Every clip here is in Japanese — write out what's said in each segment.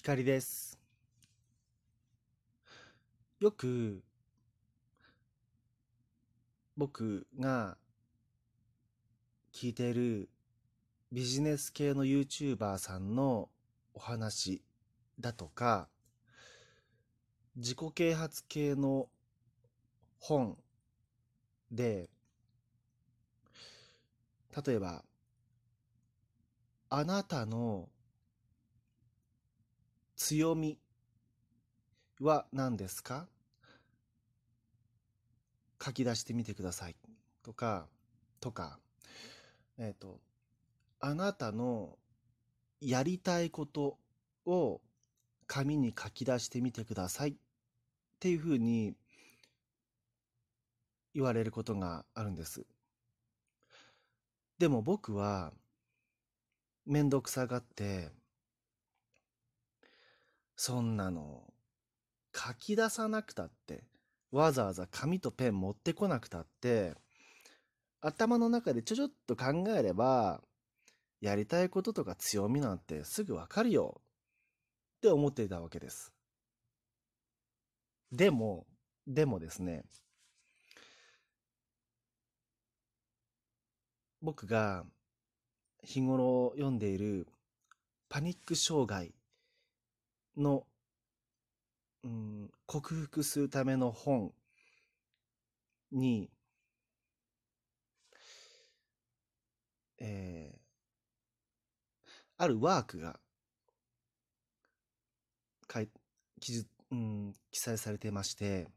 光です。よく僕が聞いているビジネス系の YouTuber さんのお話だとか、自己啓発系の本で、例えば、あなたの強みは何ですか？書き出してみてください。とか、とか、えっ、と、あなたのやりたいことを紙に書き出してみてください。っていうふうに言われることがあるんです。でも僕はめんどくさがって、そんなの書き出さなくたって、わざわざ紙とペン持ってこなくたって、頭の中でちょちょっと考えれば、やりたいこととか強みなんてすぐわかるよって思っていたわけです。でも、でもですね、僕が日頃読んでいるパニック障害の、うん、克服するための本に、えーあるワークがかい記述、うん、記載されてまして、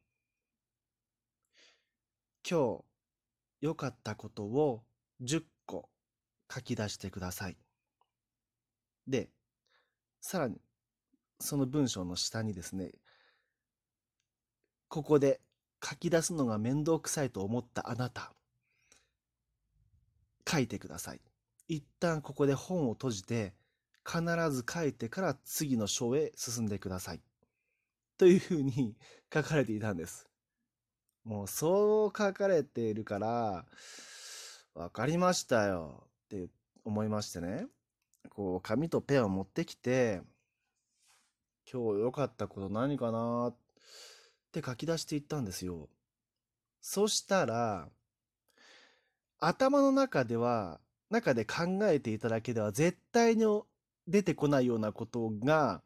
今日良かったことを10個書き出してください。で、さらにその文章の下にですね、ここで書き出すのが面倒くさいと思ったあなた、書いてください。一旦ここで本を閉じて、必ず書いてから次の章へ進んでください。というふうに 書かれていたんです。もうそう書かれているから、わかりましたよって思いましてね。こう、紙とペンを持ってきて、今日良かったこと何かなって書き出していったんですよ。そしたら、頭の中では、中で考えていただけでは絶対に出てこないようなことが、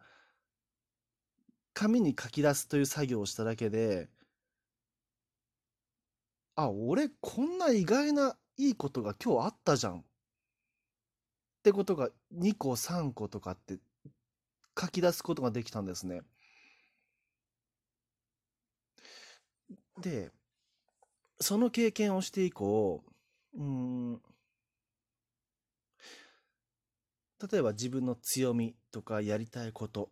紙に書き出すという作業をしただけで、あ、俺こんな意外ないいことが今日あったじゃん。ってことが2個3個とかって書き出すことができたんですね。で、その経験をして以降、うん、例えば自分の強みとかやりたいこと、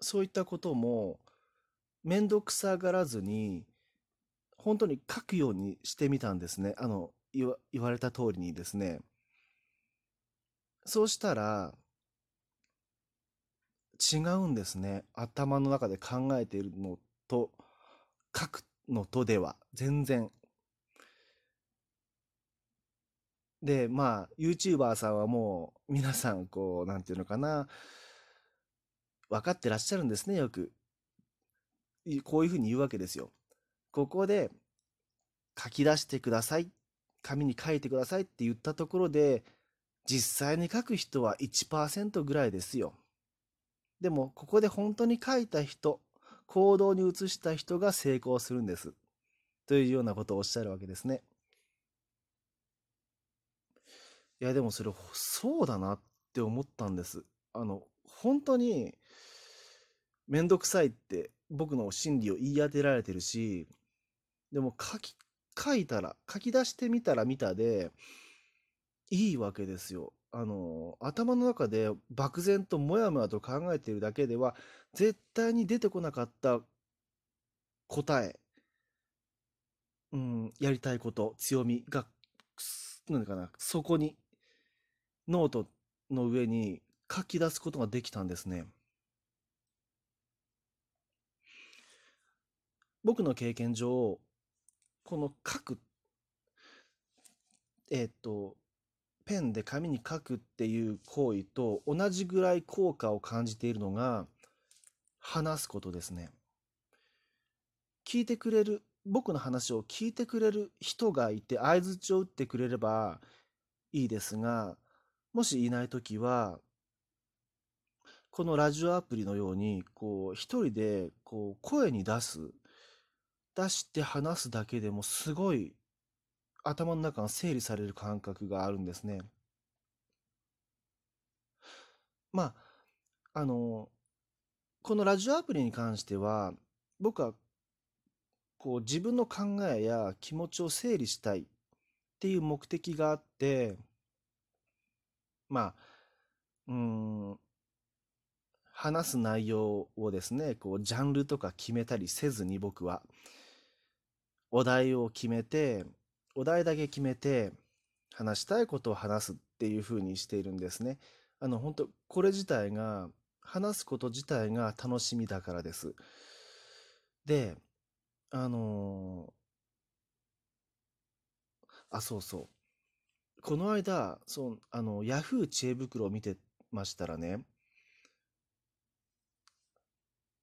そういったこともめんどくさがらずに、本当に書くようにしてみたんですね。あの、言わ言われた通りにですね。そうしたら、違うんですね。頭の中で考えているのと、書くのとでは、全然。で、まあ、YouTuber さんはもう、皆さん、こう、なんていうのかな、分かってらっしゃるんですね、よく。こういうふうに言うわけですよ。ここで、書き出してください。紙に書いてくださいって言ったところで、実際に書く人は1%ぐらいですよ。でも、ここで本当に書いた人、行動に移した人が成功するんです。というようなことをおっしゃるわけですね。いや、でもそれ、そうだなって思ったんです。あの、本当に、めんどくさいって僕の心理を言い当てられてるし、でも書き、書いたら、書き出してみたら見たで、いいわけですよ。あの、頭の中で漠然ともやもやと考えているだけでは、絶対に出てこなかった答え、うん、やりたいこと、強みが、なんかな、そこに、ノートの上に書き出すことができたんですね。僕の経験上、この書く、えっと、ペンで紙に書くっていう行為と同じぐらい効果を感じているのが話すことですね。聞いてくれる、僕の話を聞いてくれる人がいて相づちを打ってくれればいいですが、もしいないときは、このラジオアプリのように、こう、一人で、こう、声に出す、出して話すだけでもすごい頭の中が整理される感覚があるんですね。まあ、あの、このラジオアプリに関しては、僕は、こう、自分の考えや気持ちを整理したいっていう目的があって、まあ、うん、話す内容をですね、こう、ジャンルとか決めたりせずに僕は、お題を決めて、お題だけ決めて話したいことを話すっていうふうにしているんですね。あの本当これ自体が話すこと自体が楽しみだからです。で、あのー、あ、そうそう。この間、そう、あの、ヤフー知恵袋を見てましたらね、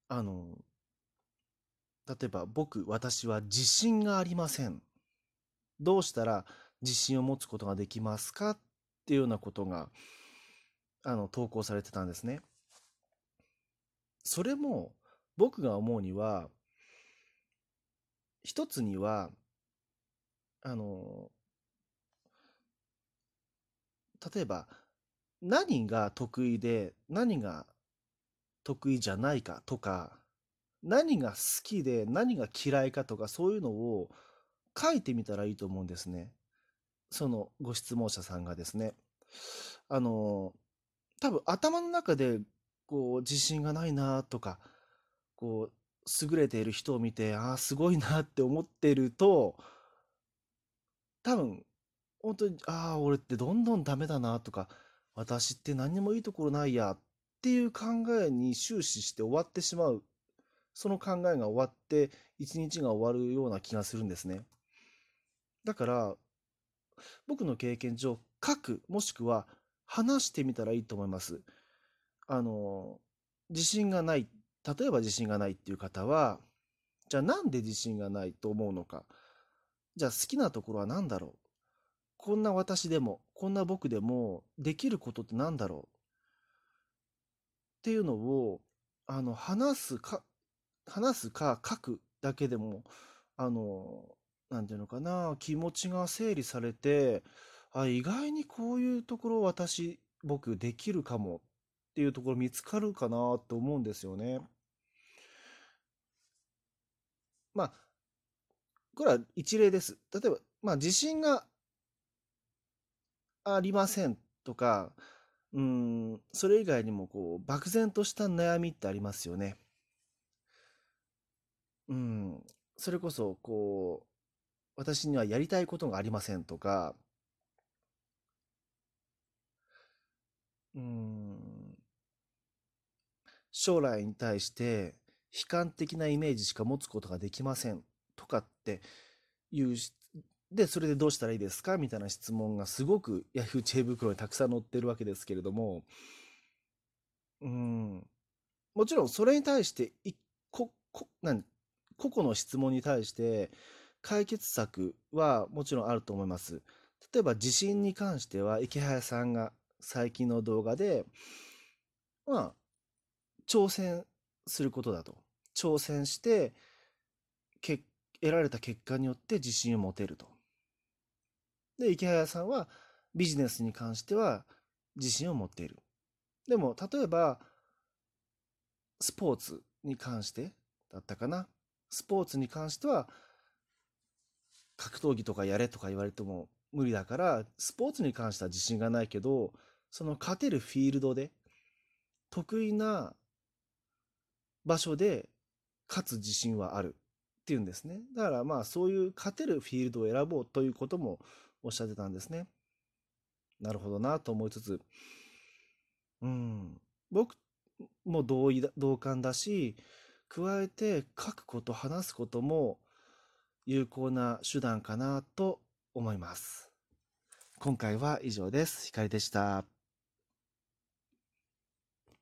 あの、例えば僕、私は自信がありませんどうしたら自信を持つことができますか？っていうようなことが、あの、投稿されてたんですね。それも、僕が思うには、一つには、あの、例えば、何が得意で何が得意じゃないかとか、何が好きで何が嫌いかとか、そういうのを書いてみたらいいと思うんですね。そのご質問者さんがですね。あの、多分頭の中でこう自信がないなとか、こう優れている人を見て、ああ、すごいなって思ってると、多分、本当に、ああ、俺ってどんどんダメだなとか、私って何にもいいところないやっていう考えに終始して終わってしまう。その考えが終わって、一日が終わるような気がするんですね。だから、僕の経験上、書く、もしくは話してみたらいいと思います。あの、自信がない、例えば自信がないっていう方は、じゃあなんで自信がないと思うのか。じゃあ好きなところは何だろう。こんな私でも、こんな僕でもできることって何だろう。っていうのを、あの、話すか、話すか書くだけでも、あの、なんていうのかな、気持ちが整理されて、あ、意外にこういうところ私、僕できるかもっていうところ見つかるかなと思うんですよね。まあ、これは一例です。例えば、まあ、自信がありませんとか、うん、それ以外にもこう漠然とした悩みってありますよね。うん、それこそこう私にはやりたいことがありませんとか、うん、将来に対して悲観的なイメージしか持つことができませんとかっていう、で、それでどうしたらいいですかみたいな質問がすごく Yahoo 知恵袋にたくさん載ってるわけですけれども、うん、もちろんそれに対して、こ、こ、何、個々の質問に対して、解決策はもちろんあると思います。例えば地震に関しては池早さんが最近の動画で、まあ、挑戦することだと。挑戦して、得られた結果によって自信を持てると。で、池早さんはビジネスに関しては自信を持っている。でも、例えば、スポーツに関してだったかな。スポーツに関しては、格闘技とかやれとか言われても無理だから、スポーツに関しては自信がないけど、その勝てるフィールドで、得意な場所で勝つ自信はあるっていうんですね。だからまあそういう勝てるフィールドを選ぼうということもおっしゃってたんですね。なるほどなと思いつつ、うん、僕も同意だ同感だし、加えて書くこと、話すことも有効な手段かなと思います。今回は以上です。ひかりでした。